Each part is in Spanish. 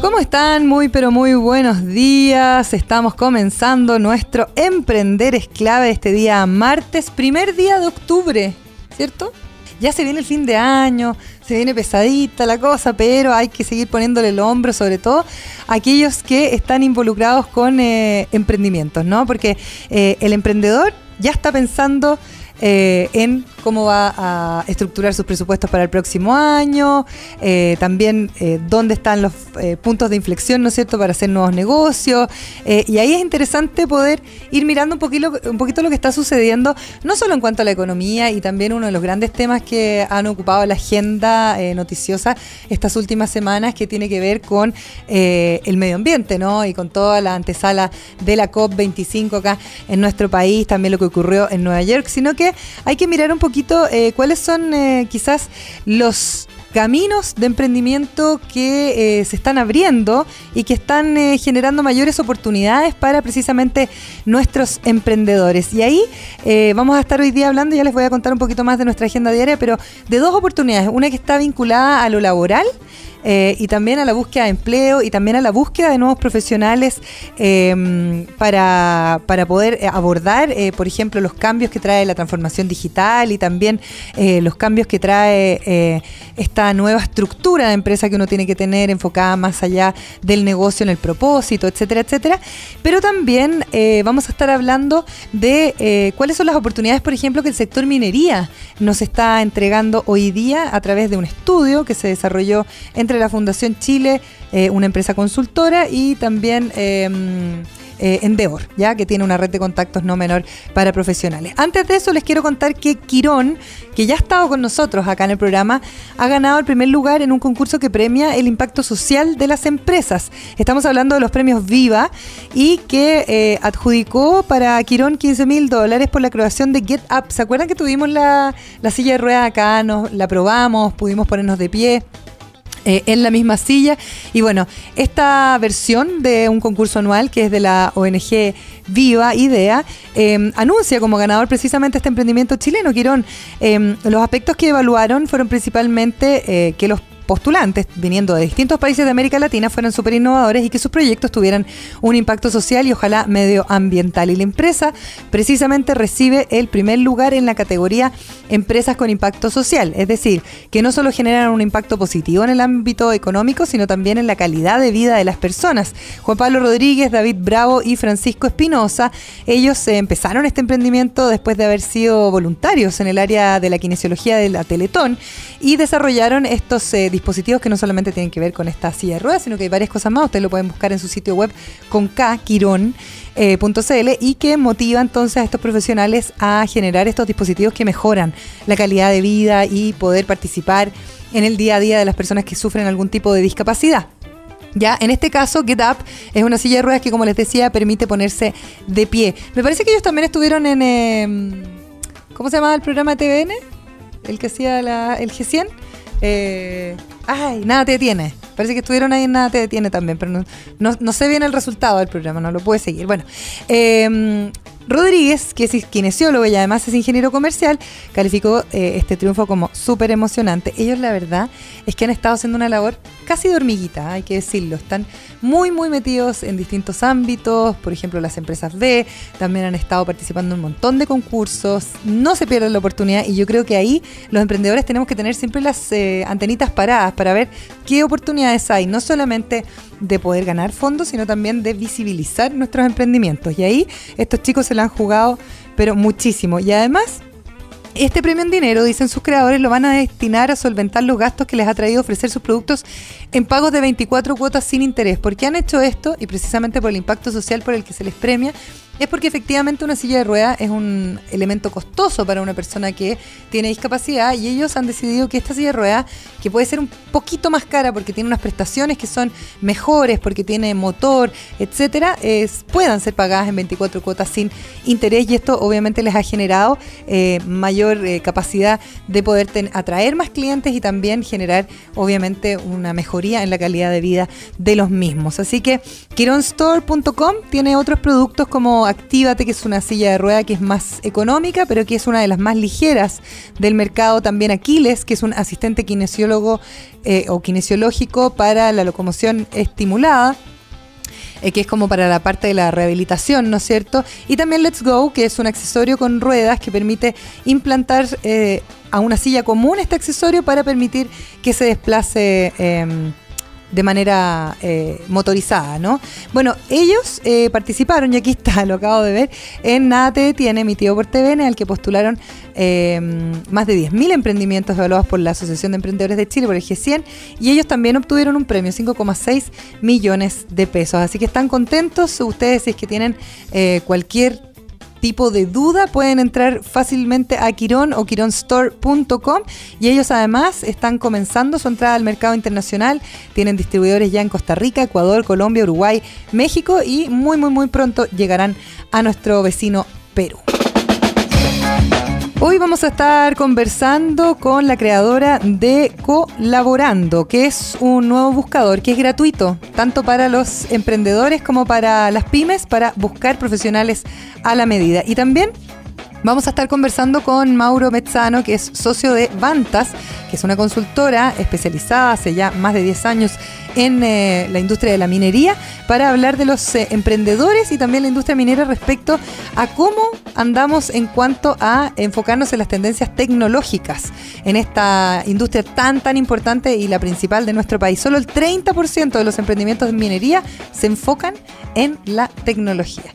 ¿Cómo están? Muy pero muy buenos días. Estamos comenzando nuestro Emprender es clave este día martes, primer día de octubre, ¿cierto? Ya se viene el fin de año, se viene pesadita la cosa, pero hay que seguir poniéndole el hombro, sobre todo a aquellos que están involucrados con eh, emprendimientos, ¿no? Porque eh, el emprendedor ya está pensando eh, en cómo va a estructurar sus presupuestos para el próximo año, eh, también eh, dónde están los puntos de inflexión, ¿no es cierto?, para hacer nuevos negocios. y ahí es interesante poder ir mirando un poquito, un poquito lo que está sucediendo, no solo en cuanto a la economía y también uno de los grandes temas que han ocupado la agenda noticiosa estas últimas semanas, que tiene que ver con el medio ambiente, ¿no? Y con toda la antesala de la COP25 acá en nuestro país, también lo que ocurrió en Nueva York, sino que hay que mirar un poquito eh, cuáles son eh, quizás los caminos de emprendimiento que eh, se están abriendo y que están generando mayores oportunidades para precisamente nuestros emprendedores. Y ahí vamos a estar hoy día hablando, ya les voy a contar un poquito más de nuestra agenda diaria, pero de dos oportunidades. Una que está vinculada a lo laboral eh, y también a la búsqueda de empleo y también a la búsqueda de nuevos profesionales em, para, para, poder eh, abordar, eh, por ejemplo, los cambios que trae la transformación digital y también los cambios que trae esta nueva estructura de empresa que uno tiene que tener enfocada más allá del negocio en el propósito, etcétera, etcétera. Pero también vamos a estar hablando de cuáles son las oportunidades, por ejemplo, que el sector minería nos está entregando hoy día a través de un estudio que se desarrolló en entre la Fundación Chile, eh, una empresa consultora, y también em, eh, Endeavor, ya que tiene una red de contactos no menor para profesionales. Antes de eso, les quiero contar que Quirón, que ya ha estado con nosotros acá en el programa, ha ganado el primer lugar en un concurso que premia el impacto social de las empresas. Estamos hablando de los premios Viva y que eh, adjudicó para Quirón 15 mil dólares por la creación de Get. ¿Se acuerdan que tuvimos la, la silla de ruedas acá? Nos, la probamos, pudimos ponernos de pie. Eh, en la misma silla. Y bueno, esta versión de un concurso anual que es de la ONG Viva Idea, em, anuncia como ganador precisamente este emprendimiento chileno, Quirón. Em, los aspectos que evaluaron fueron principalmente eh, que los postulantes viniendo de distintos países de América Latina fueran súper innovadores y que sus proyectos tuvieran un impacto social y ojalá medioambiental. Y la empresa precisamente recibe el primer lugar en la categoría Empresas con Impacto Social, es decir, que no solo generan un impacto positivo en el ámbito económico, sino también en la calidad de vida de las personas. Juan Pablo Rodríguez, David Bravo y Francisco Espinosa, ellos empezaron este emprendimiento después de haber sido voluntarios en el área de la kinesiología de la Teletón y desarrollaron estos eh, dispositivos que no solamente tienen que ver con esta silla de ruedas, sino que hay varias cosas más. Ustedes lo pueden buscar en su sitio web con K. Eh, y que motiva entonces a estos profesionales a generar estos dispositivos que mejoran la calidad de vida y poder participar en el día a día de las personas que sufren algún tipo de discapacidad. Ya, en este caso, Get Up es una silla de ruedas que, como les decía, permite ponerse de pie. Me parece que ellos también estuvieron en. Em, ¿Cómo se llamaba el programa TVN? El que hacía la, el G100. Eh, ay, nada te detiene. Parece que estuvieron ahí en Nada te detiene también, pero no, sé bien el resultado del programa, no lo puede seguir. Bueno, eh, Rodríguez, que es kinesiólogo y además es ingeniero comercial, calificó eh, este triunfo como súper emocionante. Ellos la verdad es que han estado haciendo una labor casi de hormiguita, hay que decirlo. Están muy, muy metidos en distintos ámbitos, por ejemplo las empresas B, también han estado participando en un montón de concursos, no se pierden la oportunidad y yo creo que ahí los emprendedores tenemos que tener siempre las eh, antenitas paradas para ver qué oportunidades hay, no solamente de poder ganar fondos, sino también de visibilizar nuestros emprendimientos. Y ahí estos chicos se lo han jugado, pero muchísimo. Y además, este premio en dinero, dicen sus creadores, lo van a destinar a solventar los gastos que les ha traído ofrecer sus productos en pagos de 24 cuotas sin interés. ¿Por qué han hecho esto? Y precisamente por el impacto social por el que se les premia, Es porque efectivamente una silla de ruedas es un elemento costoso para una persona que tiene discapacidad y ellos han decidido que esta silla de ruedas, que puede ser un poquito más cara porque tiene unas prestaciones que son mejores, porque tiene motor, etcétera, es, puedan ser pagadas en 24 cuotas sin interés y esto obviamente les ha generado eh, mayor eh, capacidad de poder atraer más clientes y también generar obviamente una mejoría en la calidad de vida de los mismos. Así que Kironstore.com tiene otros productos como Actívate, que es una silla de rueda que es más económica, pero que es una de las más ligeras del mercado. También Aquiles, que es un asistente kinesiólogo eh, o kinesiológico para la locomoción estimulada. Eh, que es como para la parte de la rehabilitación, ¿no es cierto? Y también Let's Go, que es un accesorio con ruedas que permite implantar eh, a una silla común este accesorio para permitir que se desplace em, de manera eh, motorizada, ¿no? Bueno, ellos eh, participaron, y aquí está, lo acabo de ver, en Nada Te Detiene, emitido por TVN, al que postularon eh, más de 10.000 emprendimientos evaluados por la Asociación de Emprendedores de Chile, por el G100, y ellos también obtuvieron un premio, 5,6 millones de pesos. Así que están contentos ustedes si es que tienen cualquier tipo de duda, pueden entrar fácilmente a Quirón o quironstore.com y ellos además están comenzando su entrada al mercado internacional. Tienen distribuidores ya en Costa Rica, Ecuador, Colombia, Uruguay, México y muy, muy, muy pronto llegarán a nuestro vecino Perú. Hoy vamos a estar conversando con la creadora de Colaborando, que es un nuevo buscador que es gratuito, tanto para los emprendedores como para las pymes, para buscar profesionales a la medida. Y también Vamos a estar conversando con Mauro Mezzano, que es socio de Vantas, que es una consultora especializada hace ya más de 10 años en eh, la industria de la minería, para hablar de los eh, emprendedores y también la industria minera respecto a cómo andamos en cuanto a enfocarnos en las tendencias tecnológicas en esta industria tan, tan importante y la principal de nuestro país. Solo el 30% de los emprendimientos de minería se enfocan en la tecnología.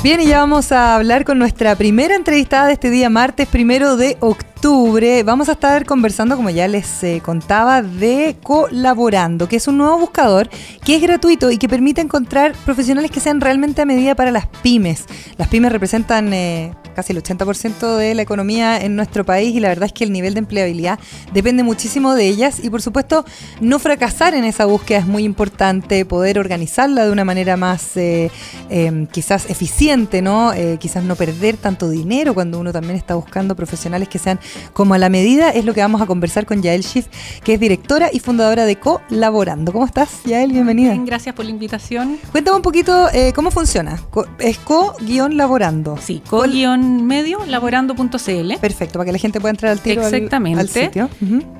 Bien, y ya vamos a hablar con nuestra primera entrevistada de este día, martes primero de octubre. Vamos a estar conversando, como ya les eh, contaba, de Colaborando, que es un nuevo buscador que es gratuito y que permite encontrar profesionales que sean realmente a medida para las pymes. Las pymes representan eh, casi el 80% de la economía en nuestro país y la verdad es que el nivel de empleabilidad depende muchísimo de ellas y por supuesto no fracasar en esa búsqueda es muy importante, poder organizarla de una manera más eh, em, quizás eficiente, ¿no? Quizás no perder tanto dinero cuando uno también está buscando profesionales que sean como a la medida, es lo que vamos a conversar con Yael Schiff, que es directora y fundadora de Colaborando. ¿Cómo estás, Yael? Bienvenida. Bien, gracias por la invitación. Cuéntame un poquito eh, cómo funciona. Es co-laborando. Sí, co-laborando medio, laborando.cl. Perfecto, para que la gente pueda entrar al tiro Exactamente. Al, sitio.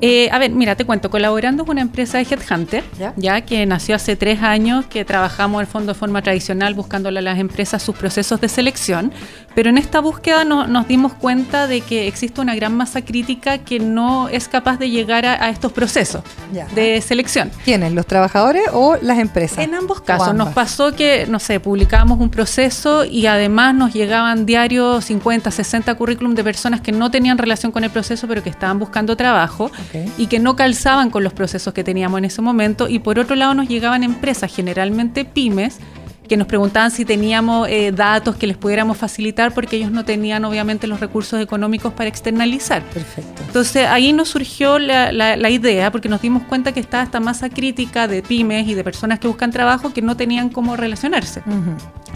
Eh, a ver, mira, te cuento, Colaborando es una empresa de Headhunter, ¿Ya? que nació hace tres años, que trabajamos el fondo de forma tradicional buscándole a las empresas sus procesos de selección, pero en esta búsqueda nos dimos cuenta de que existe una gran masa crítica que no es capaz de llegar a, estos procesos de selección. ¿Quiénes? ¿Los trabajadores o las empresas? En ambos casos. Nos pasó que, no sé, publicábamos un proceso y además nos llegaban diarios 50, 60 currículum de personas que no tenían relación con el proceso, pero que estaban buscando trabajo y que no calzaban con los procesos que teníamos en ese momento. Y por otro lado nos llegaban empresas, generalmente pymes, que nos preguntaban si teníamos eh, datos que les pudiéramos facilitar porque ellos no tenían obviamente los recursos económicos para externalizar. Perfecto. Entonces ahí nos surgió la, idea porque nos dimos cuenta que estaba esta masa crítica de pymes y de personas que buscan trabajo que no tenían cómo relacionarse.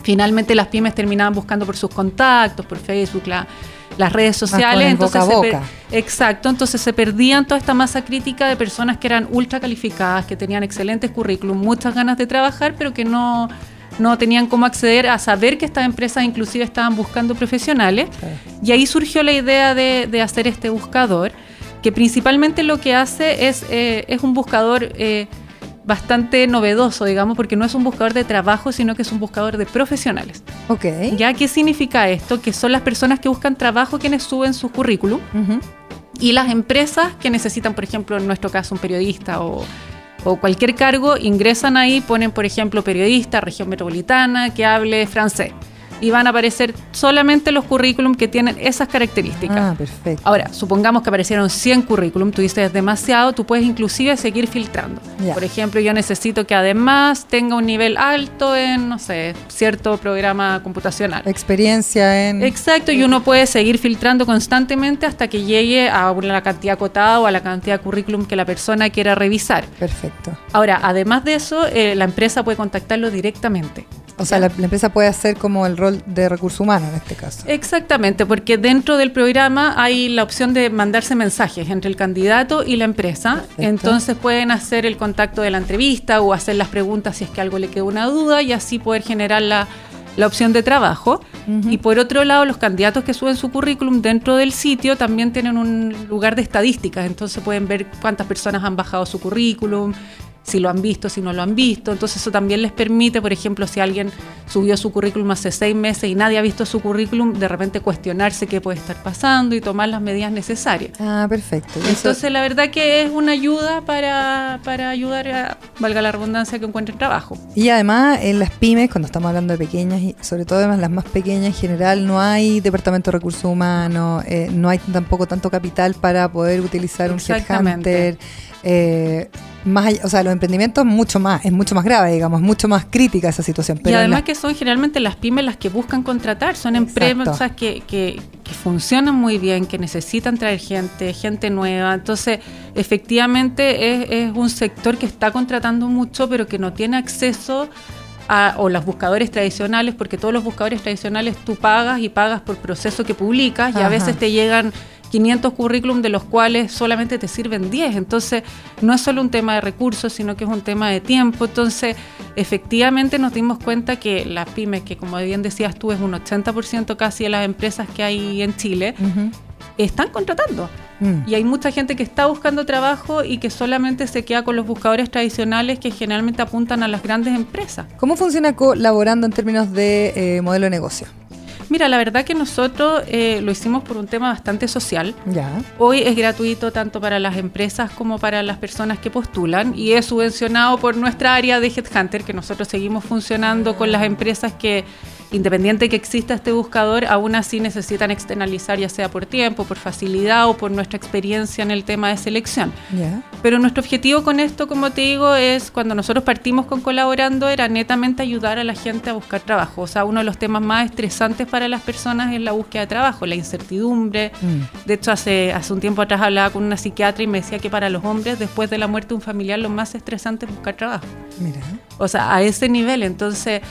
Finalmente las pymes terminaban buscando por sus contactos, por Facebook, las redes sociales. entonces boca exacto, entonces se perdían toda esta masa crítica de personas que eran ultra calificadas, que tenían excelentes currículum, muchas ganas de trabajar, pero que no no tenían cómo acceder a saber que estas empresas inclusive estaban buscando profesionales. Y ahí surgió la idea de, hacer este buscador, que principalmente lo que hace es, eh, es un buscador eh, bastante novedoso, digamos, porque no es un buscador de trabajo, sino que es un buscador de profesionales. Ok. ¿Ya qué significa esto? Que son las personas que buscan trabajo quienes suben su currículum. Y las empresas que necesitan, por ejemplo, en nuestro caso, un periodista o o cualquier cargo, ingresan ahí, ponen, por ejemplo, periodista, región metropolitana, que hable francés. Y van a aparecer solamente los currículum que tienen esas características. Ah, perfecto. Ahora, supongamos que aparecieron 100 currículum, tú dices demasiado, tú puedes inclusive seguir filtrando. Por ejemplo, yo necesito que además tenga un nivel alto en, no sé, cierto programa computacional. Experiencia en... Exacto, y uno puede seguir filtrando constantemente hasta que llegue a una cantidad acotada o a la cantidad de currículum que la persona quiera revisar. Perfecto. Ahora, además de eso, eh, la empresa puede contactarlo directamente. O sea, la, la empresa puede hacer como el rol de recurso humano en este caso. Exactamente, porque dentro del programa hay la opción de mandarse mensajes entre el candidato y la empresa. Perfecto. Entonces pueden hacer el contacto de la entrevista o hacer las preguntas si es que algo le queda una duda y así poder generar la, la opción de trabajo. Y por otro lado, los candidatos que suben su currículum dentro del sitio también tienen un lugar de estadísticas, entonces pueden ver cuántas personas han bajado su currículum, si lo han visto, si no lo han visto. Entonces eso también les permite, por ejemplo, si alguien subió su currículum hace seis meses y nadie ha visto su currículum, de repente cuestionarse qué puede estar pasando y tomar las medidas necesarias. Ah, perfecto. Eso- Entonces la verdad que es una ayuda para, para ayudar a, valga la redundancia, que encuentren trabajo. Y además en las pymes, cuando estamos hablando de pequeñas, y sobre todo además las más pequeñas en general, no hay departamento de recursos humanos, eh, no hay tampoco tanto capital para poder utilizar un headhunter. Eh, más allá- o sea, los emprendimientos mucho más, es mucho más grave, digamos, mucho más crítica esa situación. Pero y además que son generalmente las pymes las que buscan contratar, son Exacto. empresas que, que, que funcionan muy bien, que necesitan traer gente, gente nueva. Entonces, efectivamente es, es un sector que está contratando mucho, pero que no tiene acceso a, o los buscadores tradicionales, porque todos los buscadores tradicionales tú pagas y pagas por proceso que publicas y Ajá. a veces te llegan 500 currículum de los cuales solamente te sirven 10. Entonces, no es solo un tema de recursos, sino que es un tema de tiempo. Entonces, efectivamente nos dimos cuenta que las pymes, que como bien decías tú, es un 80% casi de las empresas que hay en Chile, están contratando. Mm. Y hay mucha gente que está buscando trabajo y que solamente se queda con los buscadores tradicionales que generalmente apuntan a las grandes empresas. ¿Cómo funciona colaborando en términos de eh, modelo de negocio? Mira, la verdad que nosotros eh, lo hicimos por un tema bastante social. Ya. Hoy es gratuito tanto para las empresas como para las personas que postulan y es subvencionado por nuestra área de Headhunter, que nosotros seguimos funcionando con las empresas que, independiente que exista este buscador, aún así necesitan externalizar ya sea por tiempo, por facilidad o por nuestra experiencia en el tema de selección. Ya. Pero nuestro objetivo con esto, como te digo, es cuando nosotros partimos con colaborando, era netamente ayudar a la gente a buscar trabajo. O sea, uno de los temas más estresantes para las personas es la búsqueda de trabajo, la incertidumbre. Mm. De hecho, hace, hace un tiempo atrás hablaba con una psiquiatra y me decía que para los hombres, después de la muerte de un familiar, lo más estresante es buscar trabajo. Mira. O sea, a ese nivel. Entonces,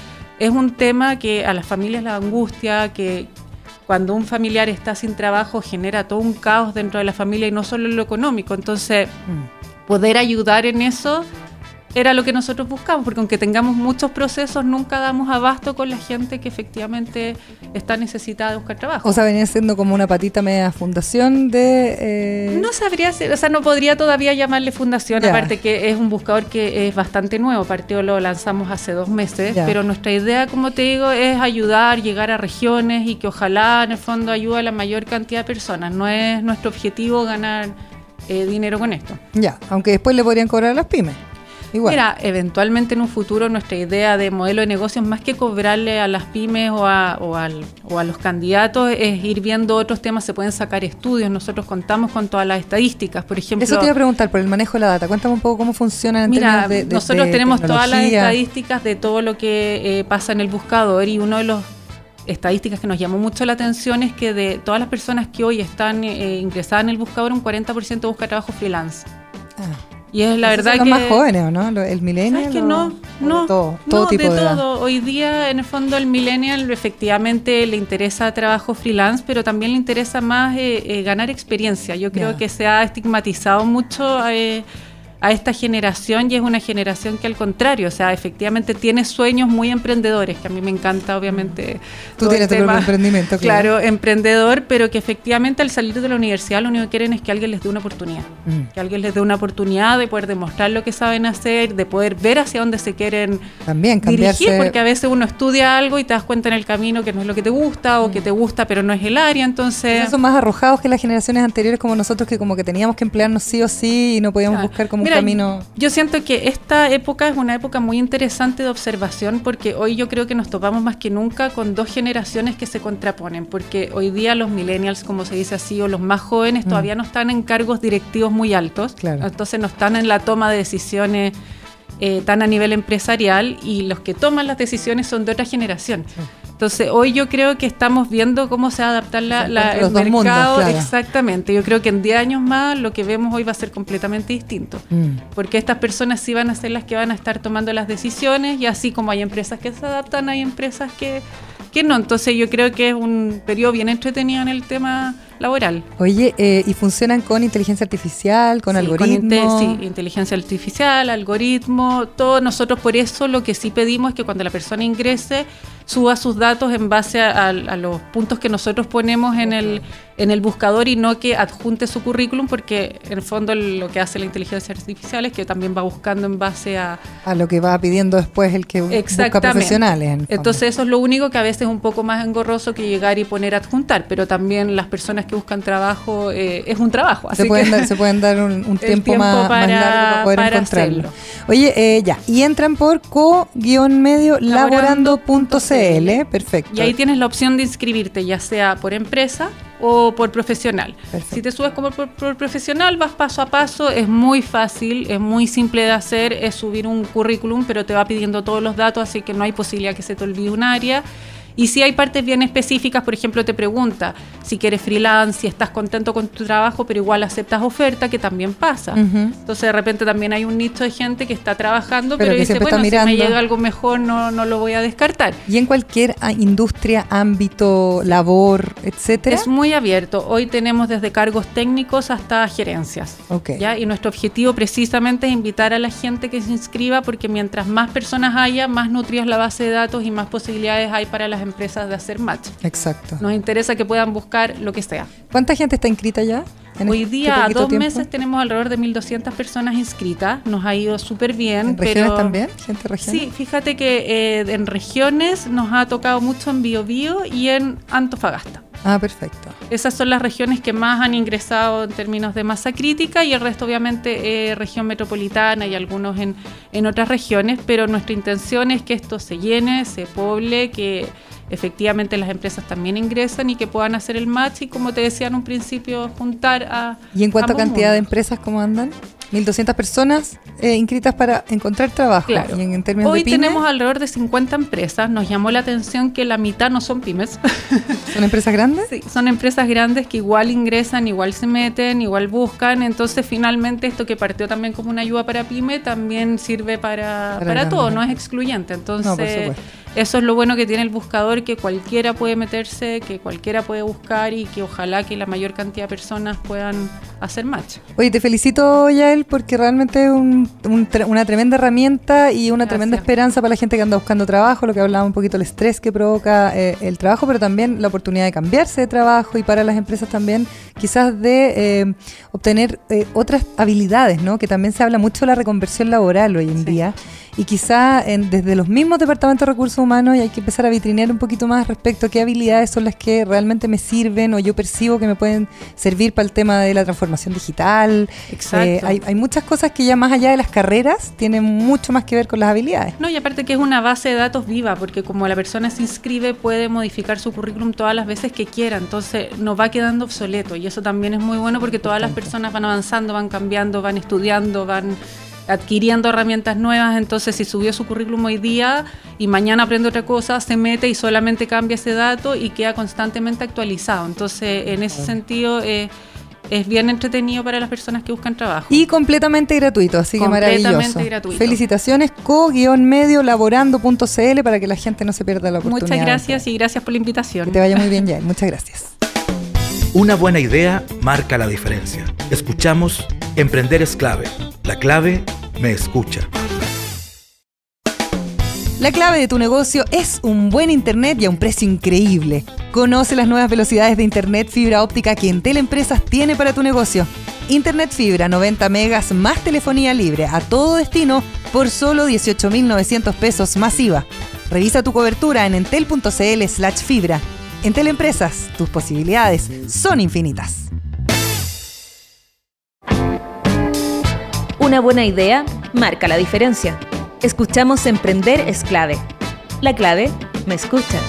es un tema que a las familias la angustia, que cuando un familiar está sin trabajo genera todo un caos dentro de la familia y no solo en lo económico. Entonces, Mm. poder ayudar en eso era lo que nosotros buscamos, porque aunque tengamos muchos procesos, nunca damos abasto con la gente que efectivamente está necesitada de buscar trabajo. O sea, venía siendo como una patita media fundación de... eh, No sabría ser, o sea, no podría todavía llamarle fundación, aparte que es un buscador que es bastante nuevo, partió lo lanzamos hace dos meses, pero nuestra idea, como te digo, es ayudar, llegar a regiones y que ojalá en el fondo ayude a la mayor cantidad de personas. No es nuestro objetivo ganar eh, dinero con esto. Ya, aunque después le podrían cobrar a las pymes. Igual. Mira, eventualmente en un futuro nuestra idea de modelo de negocios, más que cobrarle a las pymes o a, o al- o a los candidatos, es ir viendo otros temas, se pueden sacar estudios, nosotros contamos con todas las estadísticas, por ejemplo... Eso te iba a preguntar por el manejo de la data. Cuéntame un poco cómo funciona en Mira, términos de, de- nosotros de tenemos todas las estadísticas de todo lo que eh, pasa en el buscador y uno de los estadísticas que nos llamó mucho la atención es que de todas las personas que hoy están eh, ingresadas en el buscador, un 40% busca trabajo freelance. Ah. Y es la verdad son que... los más jóvenes, ¿o no? El milenio. ¿Sabes que no? No, todo, todo no, tipo de, de, edad. todo. Hoy día, en el fondo, el millennial efectivamente le interesa trabajo freelance, pero también le interesa más eh, eh, ganar experiencia. Yo creo que se ha estigmatizado mucho eh, a esta generación y es una generación que al contrario, o sea, efectivamente tiene sueños muy emprendedores, que a mí me encanta, obviamente. Tú tienes tu propio emprendimiento, claro. Claro, emprendedor, pero que efectivamente al salir de la universidad lo único que quieren es que alguien les dé una oportunidad Mm. que alguien les dé una oportunidad de poder demostrar lo que saben hacer, de poder ver hacia dónde se quieren También cambiarse. dirigir, porque a veces uno estudia algo y te das cuenta en el camino que no es lo que te gusta o que te gusta pero no es el área, entonces... Son más arrojados que las generaciones anteriores como nosotros que como que teníamos que emplearnos sí o sí y no podíamos Claro. buscar como Mira, Mira, camino. Yo siento que esta época es una época muy interesante de observación porque hoy yo creo que nos topamos más que nunca con dos generaciones que se contraponen, porque hoy día los millennials, como se dice así, o los más jóvenes todavía no están en cargos directivos muy altos, Claro. entonces no están en la toma de decisiones eh, tan a nivel empresarial y los que toman las decisiones son de otra generación. Entonces, hoy yo creo que estamos viendo cómo se va a adaptar la, el mundos, mercado. claro. Exactamente. Yo creo que en 10 años más lo que vemos hoy va a ser completamente distinto. Mm. Porque estas personas sí van a ser las que van a estar tomando las decisiones y así como hay empresas que se adaptan, hay empresas que, que no. Entonces yo creo que es un periodo bien entretenido en el tema laboral. Oye, eh, ¿y funcionan con inteligencia artificial, con Sí, algoritmos? inte- sí, inteligencia artificial, algoritmo, todo. Nosotros por eso lo que sí pedimos es que cuando la persona ingrese suba sus datos en base a, a- a los puntos que nosotros ponemos en el, en el buscador y no que adjunte su currículum porque en el fondo lo que hace la inteligencia artificial es que también va buscando en base a, A lo que va pidiendo después el que busca profesionales. en. Entonces eso es lo único que a veces es un poco más engorroso que llegar y poner adjuntar, pero también las personas que buscan trabajo eh, es un trabajo. Así se, pueden que dar, se pueden dar un, tiempo, tiempo más, más para- largo para poder para encontrarlo. hacerlo. Oye, eh, ya, y entran por co-medio laborando.cl, perfecto. Y ahí tienes la opción de inscribirte, ya sea por empresa o por profesional. Perfecto. Si te subes como por, por profesional, vas paso a paso, es muy fácil, es muy simple de hacer, es subir un currículum, pero te va pidiendo todos los datos, así que no hay posibilidad que se te olvide un área. Y si hay partes bien específicas, por ejemplo, te pregunta si quieres freelance, si estás contento con tu trabajo, pero igual aceptas oferta, que también pasa. Ujú. Entonces de repente también hay un nicho de gente que está trabajando, Pero pero, dice, bueno, si me mirando". llega algo mejor, no, no lo voy a descartar. Y en cualquier ah, industria, ámbito, labor, etcétera. Es muy abierto. Hoy tenemos desde cargos técnicos hasta gerencias. Ok. ¿ya? Y nuestro objetivo precisamente es invitar a la gente que se inscriba porque mientras más personas haya, más nutrida es la base de datos y más posibilidades hay para las empresas de hacer match. Exacto. Nos interesa que puedan buscar lo que sea. ¿Cuánta gente está inscrita ya? Hoy este día, a dos tiempo? meses, tenemos alrededor de 1.200 personas inscritas. Nos ha ido súper bien. ¿En regiones pero también? ¿Gente regiones? Sí, fíjate que eh, en regiones nos ha tocado mucho en Biobío y en Antofagasta. Ah, perfecto. Esas son las regiones que más han ingresado en términos de masa crítica y el resto obviamente eh, región metropolitana y algunos en, en otras regiones, pero nuestra intención es que esto se llene, se poble, que efectivamente las empresas también ingresan y que puedan hacer el match y como te decía en un principio, juntar a... ¿Y en cuanto a cantidad de empresas, cómo andan? 1.200 personas eh, inscritas para encontrar trabajo. Claro. Y en, en términos Hoy de tenemos alrededor de 50 empresas. Nos llamó la atención que la mitad no son pymes. ¿son empresas grandes? Sí, son empresas grandes que igual ingresan, igual se meten, igual buscan. Entonces, finalmente, esto que partió también como una ayuda para pyme también sirve para, Para todo, no es excluyente. No, por Entonces, supuesto. Eso es lo bueno que tiene el buscador, que cualquiera puede meterse, que cualquiera puede buscar y que ojalá que la mayor cantidad de personas puedan hacer match. Oye, te felicito, Yael, porque realmente es un- un una tremenda herramienta y una Gracias. tremenda esperanza para la gente que anda buscando trabajo, lo que hablaba un poquito el estrés que provoca eh, el trabajo, pero también la oportunidad de cambiarse de trabajo y para las empresas también quizás de eh, obtener eh, otras habilidades, ¿no? Que también se habla mucho de la reconversión laboral hoy en Sí. día y quizá en- desde los mismos departamentos de recursos humanos hay que empezar a vitrinear un poquito más respecto a qué habilidades son las que realmente me sirven o yo percibo que me pueden servir para el tema de la transformación digital. Exacto. Eh, hay, hay muchas cosas que ya más allá de las carreras tienen mucho más que ver con las habilidades. No, y aparte que es una base de datos viva, porque como la persona se inscribe, puede modificar su currículum todas las veces que quiera, entonces no va quedando obsoleto. Y eso también es muy bueno porque todas las personas van avanzando, van cambiando, van estudiando, van adquiriendo herramientas nuevas, entonces si subió su currículum hoy día y mañana aprende otra cosa, se mete y solamente cambia ese dato y queda constantemente actualizado. Entonces, en ese sentido, eh, es bien entretenido para las personas que buscan trabajo. Y completamente gratuito, así que Completamente maravilloso. gratuito. Felicitaciones, co-medio laborando.cl para que la gente no se pierda la oportunidad. Muchas gracias y gracias por la invitación. Que te vaya muy bien, Yael. Muchas gracias. Una buena idea marca la diferencia. Escuchamos Emprender es clave. La clave me escucha. La clave de tu negocio es un buen internet y a un precio increíble. Conoce las nuevas velocidades de internet fibra óptica que Entel Empresas tiene para tu negocio. Internet fibra 90 megas más telefonía libre a todo destino por solo 18.900 pesos masiva. Revisa tu cobertura en entel.cl slash fibra. Entel Empresas, tus posibilidades son infinitas. Una buena idea marca la diferencia. Escuchamos Emprender es clave. La clave me escucha.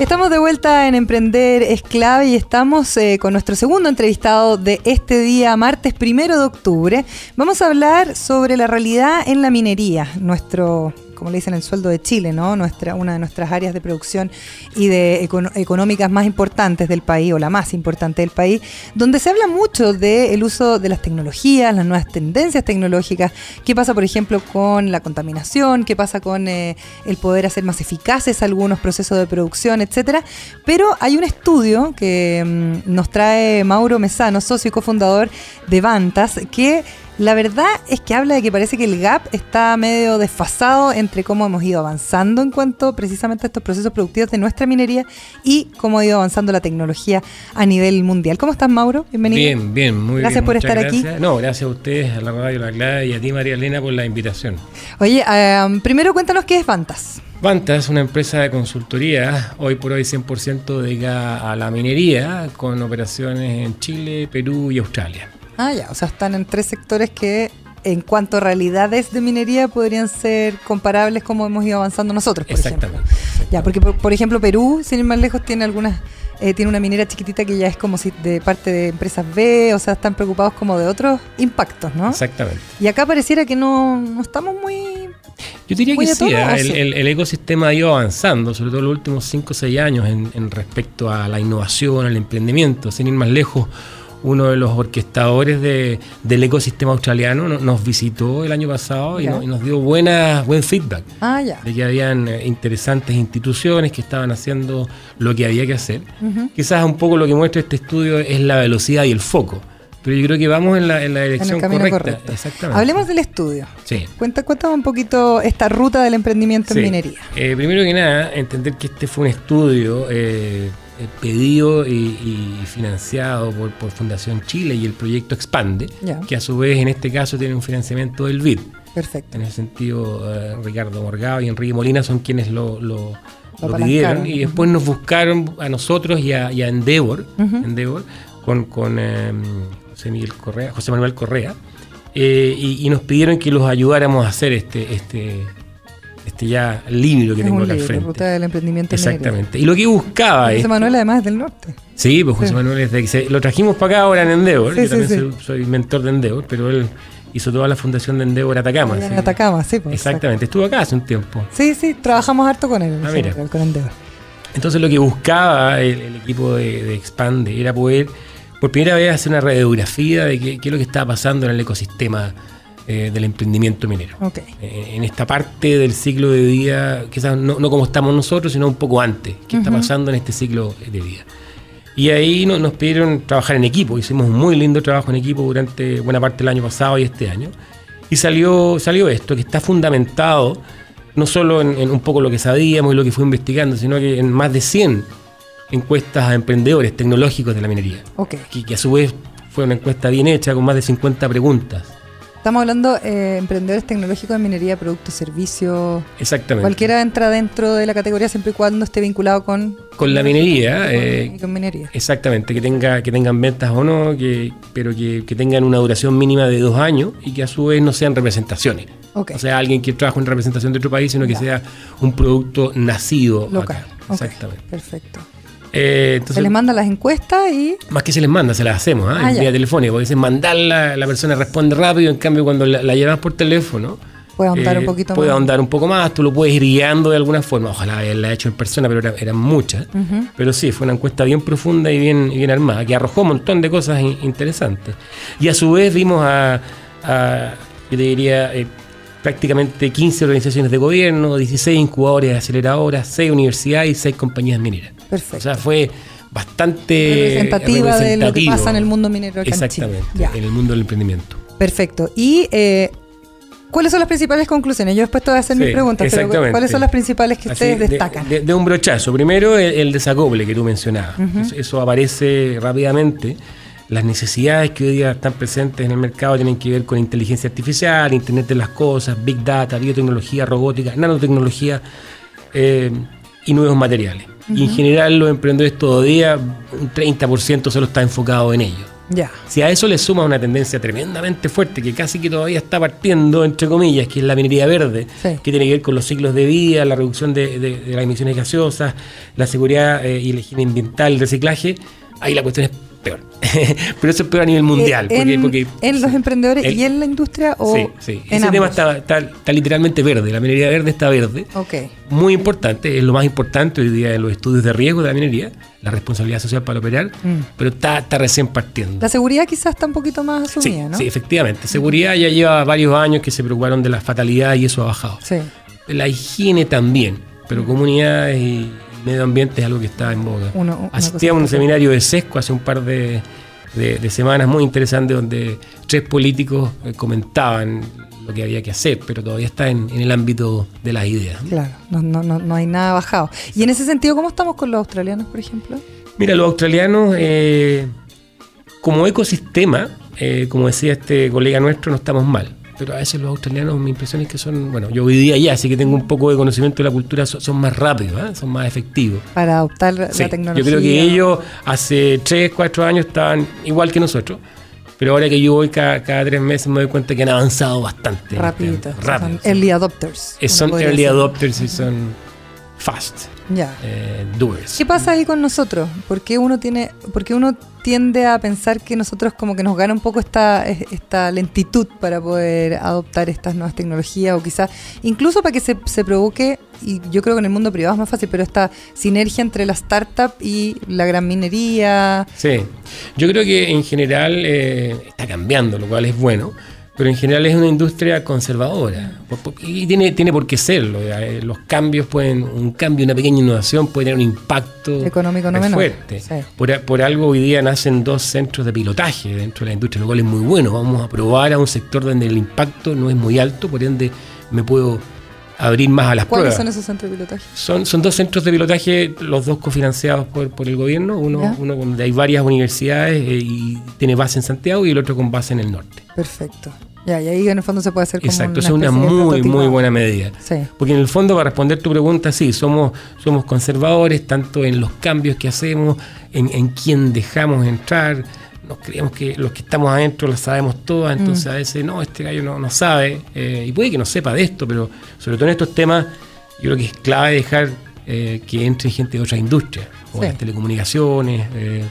Estamos de vuelta en Emprender es clave y estamos eh, con nuestro segundo entrevistado de este día, martes primero de octubre. Vamos a hablar sobre la realidad en la minería, nuestro como le dicen, el sueldo de Chile, ¿no? Nuestra, una de nuestras áreas de producción y de económicas más importantes del país, o la más importante del país, donde se habla mucho del uso de las tecnologías, las nuevas tendencias tecnológicas, qué pasa, por ejemplo, con la contaminación, qué pasa con eh, el poder hacer más eficaces algunos procesos de producción, etcétera. Pero hay un estudio que mm, nos trae Mauro Mesano, socio y cofundador de Vantas, que la verdad es que habla de que parece que el gap está medio desfasado entre cómo hemos ido avanzando en cuanto precisamente a estos procesos productivos de nuestra minería y cómo ha ido avanzando la tecnología a nivel mundial. ¿Cómo estás, Mauro? Bienvenido. Bien, bien, muy bien. Gracias por estar aquí. No, gracias a ustedes, a la radio La Clave y a ti, María Elena, por la invitación. Oye, primero cuéntanos qué es Vantas. Vantas es una empresa de consultoría, hoy por hoy 100% dedicada a la minería, con operaciones en Chile, Perú y Australia. Ah, ya, o sea, están en tres sectores que en cuanto a realidades de minería podrían ser comparables como hemos ido avanzando nosotros, por Exactamente. ejemplo. Ya, porque por, ejemplo Perú, sin ir más lejos, tiene algunas, eh, tiene una minera chiquitita que ya es como si de parte de empresas B, o sea, están preocupados como de otros impactos, ¿no? Exactamente. Y acá pareciera que no, estamos muy... Yo diría que sí, ¿eh? el, ecosistema ha ido avanzando, sobre todo en los últimos 5 o 6 años, en, en respecto a la innovación, al emprendimiento, sin ir más lejos uno de los orquestadores del ecosistema australiano, nos visitó el año pasado y, nos, dio buena, buen feedback. Ah, ya. De que habían eh, interesantes instituciones que estaban haciendo lo que había que hacer. Quizás un poco lo que muestra este estudio es la velocidad y el foco. Pero yo creo que vamos en la, dirección correcta. Exactamente. Hablemos del estudio. Sí. Cuenta, cuéntame un poquito esta ruta del emprendimiento en minería. Eh, primero que nada, entender que este fue un estudio eh, pedido y, financiado por, Fundación Chile y el proyecto Expande, que a su vez en este caso tiene un financiamiento del BID. Perfecto. En ese sentido, eh, Ricardo Morgado y Enrique Molina son quienes lo, pidieron y después nos buscaron a nosotros y a, Endeavor, Endeavor, con, con em, José, Miguel Correa, José Manuel Correa, eh, y, y, nos pidieron que los ayudáramos a hacer este, este, este ya libro que tengo acá al frente. Ruta del emprendimiento Exactamente. Y lo que buscaba José Manuel además es del norte. Sí, pues José Manuel es de lo trajimos para acá ahora en Endeavor. yo también soy, mentor de Endeavor, pero él hizo toda la fundación de Endeavor Atacama. En Atacama, sí. Pues, Exactamente, estuvo acá hace un tiempo. Sí, sí, trabajamos harto con él. Ah, mira. Con Endeavor. Entonces lo que buscaba el, equipo de, Expande era poder por primera vez hacer una radiografía de qué, qué es lo que estaba pasando en el ecosistema eh, del emprendimiento minero. Eh, en esta parte del ciclo de vida, quizás no, como estamos nosotros, sino un poco antes, qué está pasando en este ciclo de vida. Y ahí nos pidieron trabajar en equipo, hicimos un muy lindo trabajo en equipo durante buena parte del año pasado y este año. Y salió, salió esto, que está fundamentado no solo en, un poco lo que sabíamos y lo que fue investigando, sino que en más de 100 encuestas a emprendedores tecnológicos de la minería. Que, que a su vez fue una encuesta bien hecha con más de 50 preguntas. Estamos hablando de eh, emprendedores tecnológicos de minería, productos, servicios. Exactamente. Cualquiera entra dentro de la categoría siempre y cuando esté vinculado con... Con la minería. Eh, con minería. Exactamente, que, tenga, que tengan ventas o no, que, pero que, tengan una duración mínima de dos años y que a su vez no sean representaciones. O sea, alguien que trabaja en representación de otro país, sino que sea un producto nacido local. Exactamente. Perfecto. Eh, se les manda las encuestas y. Más que se les manda, se las hacemos, ¿eh? ah, vía telefónica. Porque dicen mandarla, la persona responde rápido, en cambio, cuando la, la por teléfono. Puede ahondar un eh, poquito puede ahondar un poco más, tú lo puedes ir guiando de alguna forma. Ojalá haberla hecho en persona, pero eran muchas. Pero sí, fue una encuesta bien profunda y bien, bien armada, que arrojó un montón de cosas interesantes. Y a su vez vimos a, yo te diría, eh, prácticamente 15 organizaciones de gobierno, 16 incubadores, aceleradoras, 6 universidades y 6 compañías mineras. Perfecto. O sea, fue bastante representativa de lo que pasa en el mundo minero. Exactamente, en, el mundo del emprendimiento. Perfecto. Y eh, ¿Cuáles son las principales conclusiones? Yo después te voy a hacer mis preguntas, pero ¿cuáles son las principales que ustedes destacan? De, un brochazo. Primero, el, desacople que tú mencionabas. eso, aparece rápidamente las necesidades que hoy día están presentes en el mercado tienen que ver con inteligencia artificial, Internet de las Cosas, Big Data, biotecnología, robótica, nanotecnología eh, y nuevos materiales. Y en general los emprendedores todavía, un 30% solo está enfocado en ello. Ya. Si a eso le suma una tendencia tremendamente fuerte, que casi que todavía está partiendo, entre comillas, que es la minería verde, Sí. que tiene que ver con los ciclos de vida, la reducción de, de- de las emisiones gaseosas, la seguridad eh, y la higiene ambiental, el reciclaje, ahí la cuestión es peor. Pero eso es peor a nivel mundial. Eh, porque, en, porque- en los emprendedores el- y en la industria o sí, sí. en Ese tema está, está- está literalmente verde, la minería verde está verde. Ok. Muy importante, es lo más importante hoy día en los estudios de riesgo de la minería, la responsabilidad social para operar, Mm. pero está, está recién partiendo. La seguridad quizás está un poquito más Sí, asumida, ¿no? sí, efectivamente. Seguridad ya lleva varios años que se preocuparon de la fatalidad y eso ha bajado. Sí. La higiene también, pero comunidades y medio ambiente es algo que está en boga. Uno- Asistí a un seminario de SESCO hace un par de, de- de semanas muy interesante donde tres políticos eh, comentaban lo que había que hacer, pero todavía está en, en el ámbito de las ideas. Claro, no, no, no, no hay nada bajado. Y en ese sentido, ¿cómo estamos con los australianos, por ejemplo? Mira, los australianos, eh, como ecosistema, eh, como decía este colega nuestro, no estamos mal. Pero a veces los australianos, mi impresión es que son, bueno, yo día ya, así que tengo un poco de conocimiento de la cultura, son, son más rápidos, ¿eh? son más efectivos. Para adoptar Sí, la tecnología. yo creo que ellos hace 3, 4 años estaban igual que nosotros, pero ahora que yo voy cada, cada tres meses me doy cuenta que han avanzado bastante. Rapidito. Rápido. Son early adopters. Eh, Son early decir. adopters y son fast Ya. eh, doers. ¿Qué pasa ahí con nosotros? ¿Por qué uno tiene, por qué uno tiende a pensar que nosotros como que nos gana un poco esta, esta lentitud para poder adoptar estas nuevas tecnologías o quizás incluso para que se, se provoque, y yo creo que en el mundo privado es más fácil, pero esta sinergia entre la startup y la gran minería. Sí, yo creo que en general eh, está cambiando, lo cual es bueno, pero en general es una industria conservadora y tiene, tiene por qué serlo. eh, Los cambios pueden, un cambio, una pequeña innovación puede tener un impacto Económico no menor, fuerte. sí. Por, a- por algo hoy día nacen dos centros de pilotaje dentro de la industria, lo cual es muy bueno. Vamos a probar a un sector donde el impacto no es muy alto, por ende me puedo abrir más a las ¿Cuáles pruebas. son esos centros de pilotaje? Son, son dos centros de pilotaje, los dos cofinanciados por, por el gobierno, uno, Ya. uno donde hay varias universidades eh, y tiene base en Santiago y el otro con base en el norte. Perfecto. Ya, y ahí en el fondo se puede hacer como Exacto, es una una muy, muy buena medida. Sí. Porque en el fondo, para responder tu pregunta, sí, somos, somos conservadores, tanto en los cambios que hacemos, en, en quién dejamos entrar. Nos creemos que los que estamos adentro lo sabemos todas, entonces a veces, no, este gallo no, no sabe, eh, y puede que no sepa de esto, pero sobre todo en estos temas, yo creo que es clave dejar eh, que entre gente de otras industrias, como Sí. las telecomunicaciones, eh,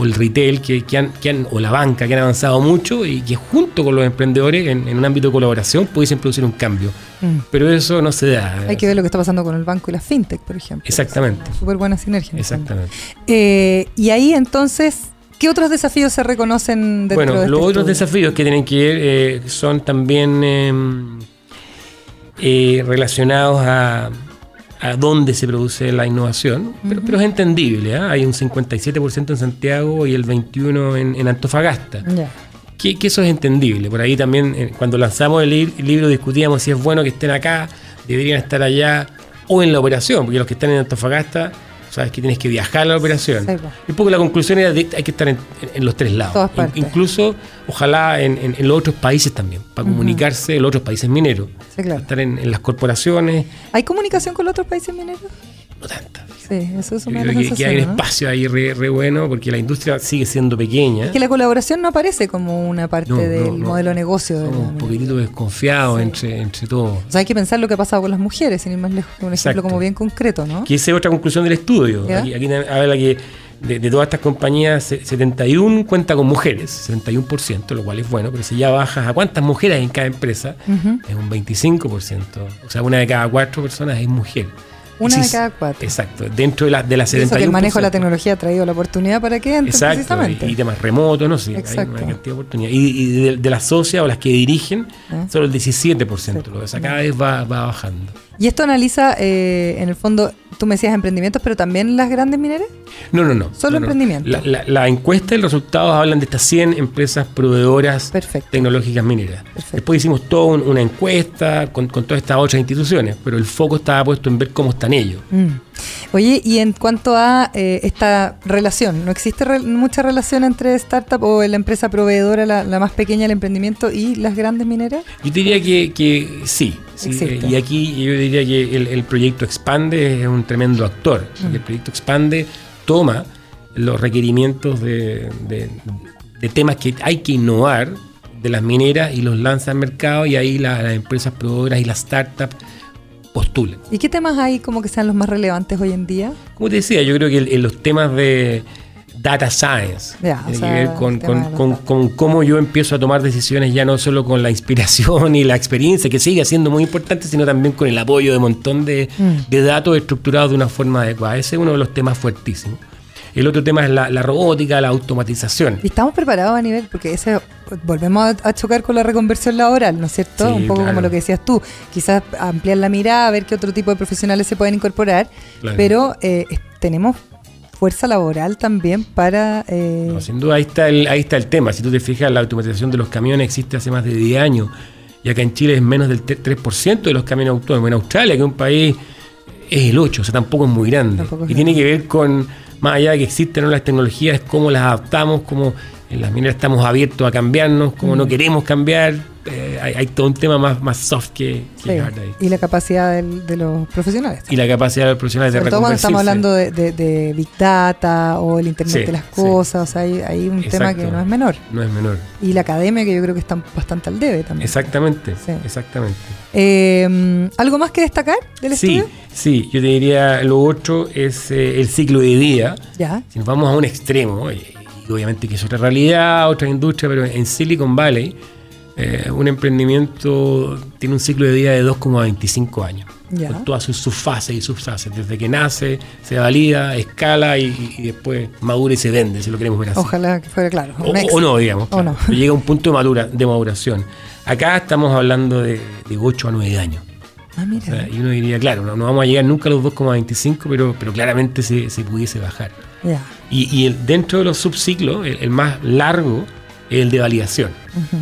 o el retail, que, que han, que han- o la banca, que han avanzado mucho y que junto con los emprendedores, en, en un ámbito de colaboración, pudiesen producir un cambio. Mm. Pero eso no se da. Hay que ver lo que está pasando con el banco y la fintech, por ejemplo. Exactamente. Súper buena sinergia. Exactamente. Eh, y ahí entonces, ¿qué otros desafíos se reconocen dentro Bueno, de este los otros desafíos que tienen que ver eh, son también eh, eh, relacionados a, a dónde se produce la innovación, pero, pero es entendible. ¿ah? Hay un 57% en Santiago y el 21% en, en Antofagasta. Que, que eso es entendible. Por ahí también, eh, cuando lanzamos el, li- el libro, discutíamos si es bueno que estén acá, deberían estar allá o en la operación, porque los que están en Antofagasta, sabes que tienes que viajar a la operación. Sí. Un poco la conclusión era de hay que estar en, en- en los tres lados. In- incluso, ojalá en, los otros países también, para comunicarse en los otros países mineros. Sí, claro. Estar en, en las corporaciones, ¿Hay comunicación con los otros países mineros? no tanta. Sí, eso es Yo una creo que, que hay un espacio ahí re, re bueno, porque la industria sigue siendo pequeña. Es que la colaboración no aparece como una parte No, no, del no. modelo de negocio. de un poquitito desconfiados entre, entre todos. O sea, hay que pensar lo que ha pasado con las mujeres, sin ir más lejos, un ejemplo como bien concreto, ¿no? Que esa es otra conclusión del estudio. ¿Ya? Aquí, aquí habla que de, de todas estas compañías, se- 71 cuenta con mujeres, 71%, lo cual es bueno, pero si ya bajas a cuántas mujeres en cada empresa, es un 25%. O sea, una de cada cuatro personas es mujer. Una de cada cuatro. Exacto, dentro de, la, de las Y eso 71%. que el manejo de la tecnología ha traído la oportunidad para que entren Exacto, precisamente. y, y temas remotos, no sé, hay Exacto. una cantidad de oportunidades. Y, y de, de las socias o las que dirigen, ¿Eh? solo el 17%, lo sea, cada vez va, va bajando. Y esto analiza, eh, en el fondo, tú me decías emprendimientos, pero también las grandes mineras. No, no, no. Solo no, no. emprendimiento. La, la- la encuesta y los resultados hablan de estas 100 empresas proveedoras Perfecto. tecnológicas mineras. Perfecto. Después hicimos toda un- una encuesta con, con todas estas otras instituciones, pero el foco estaba puesto en ver cómo están ellos. Mm. Oye, y en cuanto a eh, esta relación, ¿no existe re- mucha relación entre startup o la empresa proveedora, la, la más pequeña del emprendimiento, y las grandes mineras? Yo diría que, que sí. eh, y aquí yo diría que el, el proyecto Expande es un tremendo actor. porque El proyecto Expande toma los requerimientos de, de- de temas que hay que innovar de las mineras y los lanza al mercado y ahí la- las empresas proveedoras y las startups postulan. ¿Y qué temas hay como que sean los más relevantes hoy en día? Como te decía, yo creo que el- en los temas de data science tiene sea, que ver con cómo yo empiezo a tomar decisiones ya no solo con la inspiración y la experiencia, que sigue siendo muy importante, sino también con el apoyo de un montón de, Mm. de datos estructurados de una forma adecuada. Ese es uno de los temas fuertísimos. El otro tema es la, la robótica, la automatización. ¿Y estamos preparados a nivel? Porque ese volvemos a, chocar con la reconversión laboral, ¿no es cierto? Sí, Un poco claro. como lo que decías tú. Quizás ampliar la mirada, ver qué otro tipo de profesionales se pueden incorporar, Claro. pero eh, tenemos fuerza laboral también para... eh, No, sin duda, ahí está, el, ahí está el tema. Si tú te fijas, la automatización de los camiones existe hace más de 10 años. Y acá en Chile es menos del 3% de los camiones autónomos. En Australia, que es un país, es el 8%, o sea, tampoco es muy grande. Tampoco es y tiene que ver con, más allá de que existen ¿no? las tecnologías, cómo las adaptamos, cómo en las mineras estamos abiertos a cambiarnos, cómo Mm. no queremos cambiar. Eh, hay, hay todo un tema más, más soft que, que sí, hard ahí. y la capacidad del- de los profesionales. Y la capacidad de los profesionales de todo cuando estamos hablando de, de- de Big Data o el Internet Sí, de las sí. cosas, o sea, hay, hay un tema que no es menor. No es menor. Y la academia que yo creo que está bastante al debe también. Exactamente, exactamente. Eh, ¿Algo más que destacar del estudio? sí, yo te diría lo otro es eh, el ciclo de vida. Ya. Si nos vamos a un extremo, y, y obviamente que es otra realidad, otra industria, pero en Silicon Valley, eh, un emprendimiento tiene un ciclo de vida de 2,25 años. Con todas sus, sus fases y subfases, desde que nace, se valida, escala y, y después madura y se vende, si lo queremos ver así. Ojalá que fuera claro. O, no, digamos. O no. Llega a un punto de, madura, de maduración. Acá estamos hablando de, de 8 a 9 años. Ah, mira. O sea, y uno diría, claro, no, no vamos a llegar nunca a los 2,25, pero, pero claramente se, se pudiese bajar. Y, y el- dentro de los subciclos, el, el más largo es el de validación.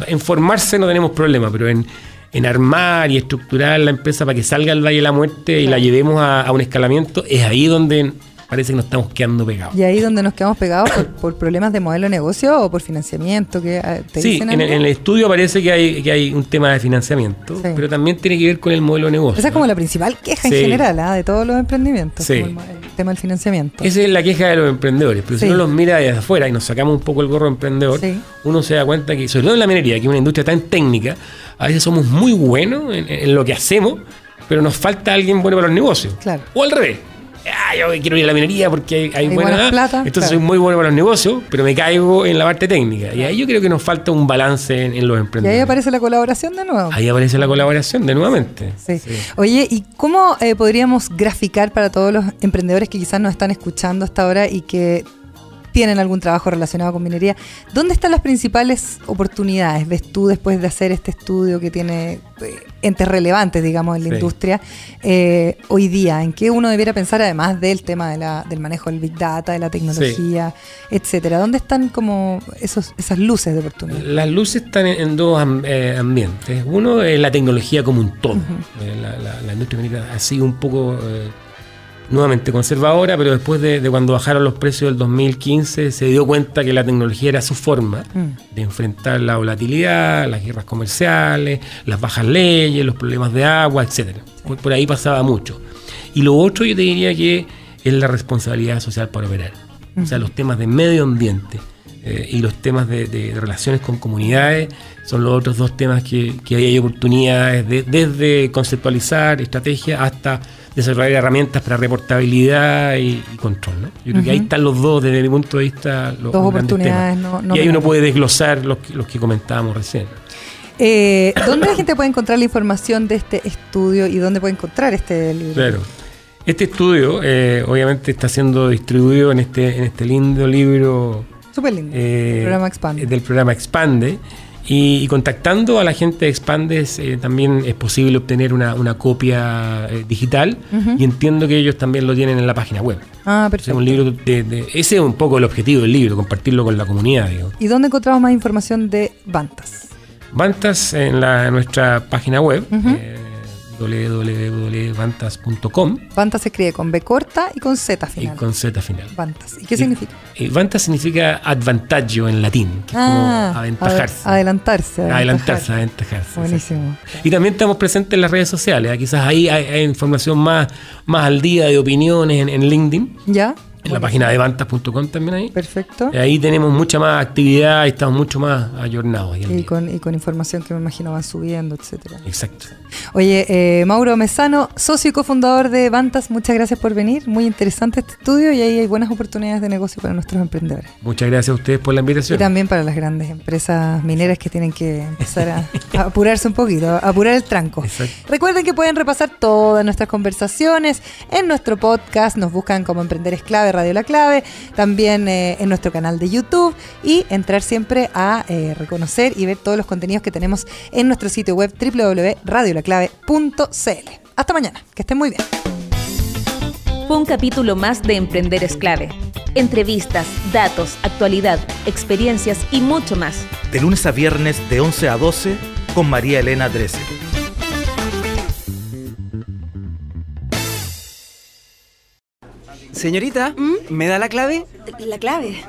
En formarse no tenemos problema, pero en, en armar y estructurar la empresa para que salga al Valle de la Muerte y la llevemos a, a un escalamiento, es ahí donde parece que nos estamos quedando pegados. Y ahí donde nos quedamos pegados por, por problemas de modelo de negocio o por financiamiento que te Sí, dicen en, el- algo? en el estudio parece que hay, que hay un tema de financiamiento, Sí. pero también tiene que ver con el modelo de negocio. Esa es ¿no? como la principal queja en general ah, de todos los emprendimientos, Sí. como el, tema del financiamiento. Esa es la queja de los emprendedores, pero si uno los mira desde afuera y nos sacamos un poco el gorro de emprendedor, uno se da cuenta que, sobre todo en la minería, que es una industria tan técnica, a veces somos muy buenos en, en lo que hacemos, pero nos falta alguien bueno para los negocios. Claro. O al revés. Ah, yo quiero ir a la minería porque hay, hay Hay buena buenas plata, entonces claro. soy muy bueno para los negocios, pero me caigo en la parte técnica. Y ahí yo creo que nos falta un balance en, en los y emprendedores. ahí aparece la colaboración de nuevo. Ahí aparece la colaboración de nuevamente. Sí. Oye, ¿y cómo eh, podríamos graficar para todos los emprendedores que quizás nos están escuchando hasta ahora y que tienen algún trabajo relacionado con minería? ¿Dónde están las principales oportunidades? ¿Ves tú después de hacer este estudio que tiene eh, entes relevantes, digamos, en la Sí. industria eh, hoy día? ¿En qué uno debiera pensar además del tema de la- del manejo del Big Data, de la tecnología, etcétera? ¿Dónde están como esos, esas luces de oportunidad? Las luces están en, en dos eh, ambientes. Uno es la tecnología como un todo. La, la- la industria minera ha sido un poco eh, nuevamente conservadora, pero después de, de cuando bajaron los precios del 2015 se dio cuenta que la tecnología era su forma Mm. de enfrentar la volatilidad, las guerras comerciales, las bajas leyes, los problemas de agua, etcétera. Por, por ahí pasaba mucho. Y lo otro yo te diría que es la responsabilidad social para operar. O sea, los temas de medio ambiente eh, y los temas de, de relaciones con comunidades son los otros dos temas que, que hay oportunidades de- desde conceptualizar estrategias hasta desarrollar herramientas para reportabilidad y, y control. ¿no? Yo creo que ahí están los dos, desde mi punto de vista, los, Dos oportunidades, temas. no- no y ahí uno puede desglosar los, que- los que comentábamos recién. Eh, ¿Dónde la gente puede encontrar la información de este estudio y dónde puede encontrar este libro? Claro. Este estudio, eh, obviamente, está siendo distribuido en este, en este lindo libro Súper lindo. eh, el programa Expande. del programa Expande. Y, y contactando a la gente de Expandes eh, también es posible obtener una, una copia eh, digital y entiendo que ellos también lo tienen en la página web. Ah, O sea, perfecto. un libro de- de- ese es un poco el objetivo del libro, compartirlo con la comunidad. Digo. ¿Y dónde encontramos más información de Bantas? Bantas en, la, en nuestra página web, eh, www.bantas.com Bantas se escribe con B corta y con Z y final. con Z final. Bantas. ¿Y qué Y- significa? Y Vanta significa advantaggio en latín, que es Ah, como aventajarse. ade- adelantarse. adelantarse, aventajar. aventajarse. Buenísimo. Y también estamos presentes en las redes sociales. ¿eh? Quizás ahí hay, hay información más, más al día de opiniones en, en LinkedIn. ¿Ya? En la página de vantas.com también ahí. Perfecto. Ahí tenemos mucha más actividad y estamos mucho más ayornados. Y con, y con información que me imagino van subiendo, etcétera. Exacto. Oye, eh, Mauro Mesano, socio y cofundador de Vantas, muchas gracias por venir. Muy interesante este estudio y ahí hay buenas oportunidades de negocio para nuestros emprendedores. Muchas gracias a ustedes por la Y invitación. también para las grandes empresas mineras que tienen que empezar a, a apurarse un poquito, a apurar el tranco. Exacto. Recuerden que pueden repasar todas nuestras conversaciones en nuestro podcast, nos buscan como Emprender es Clave, Radio La Clave, también eh, en nuestro canal de YouTube y entrar siempre a eh, reconocer y ver todos los contenidos que tenemos en nuestro sitio web www.radiolaclave.cl. Hasta mañana, que estén muy bien. Fue un capítulo más de Emprender es clave. Entrevistas, datos, actualidad, experiencias y mucho más. De lunes a viernes de 11 a 12 con María Elena Drese. Señorita, ¿me da la clave? La clave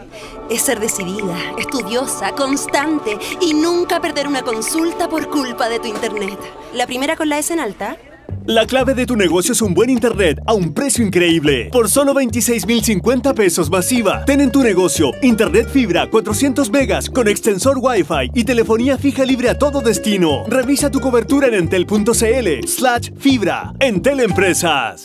es ser decidida, estudiosa, constante y nunca perder una consulta por culpa de tu internet. La primera con la S en alta. La clave de tu negocio es un buen internet a un precio increíble. Por solo 26,050 pesos masiva. Ten en tu negocio internet fibra 400 megas con extensor Wi-Fi y telefonía fija libre a todo destino. Revisa tu cobertura en entel.cl slash fibra. Entel Empresas.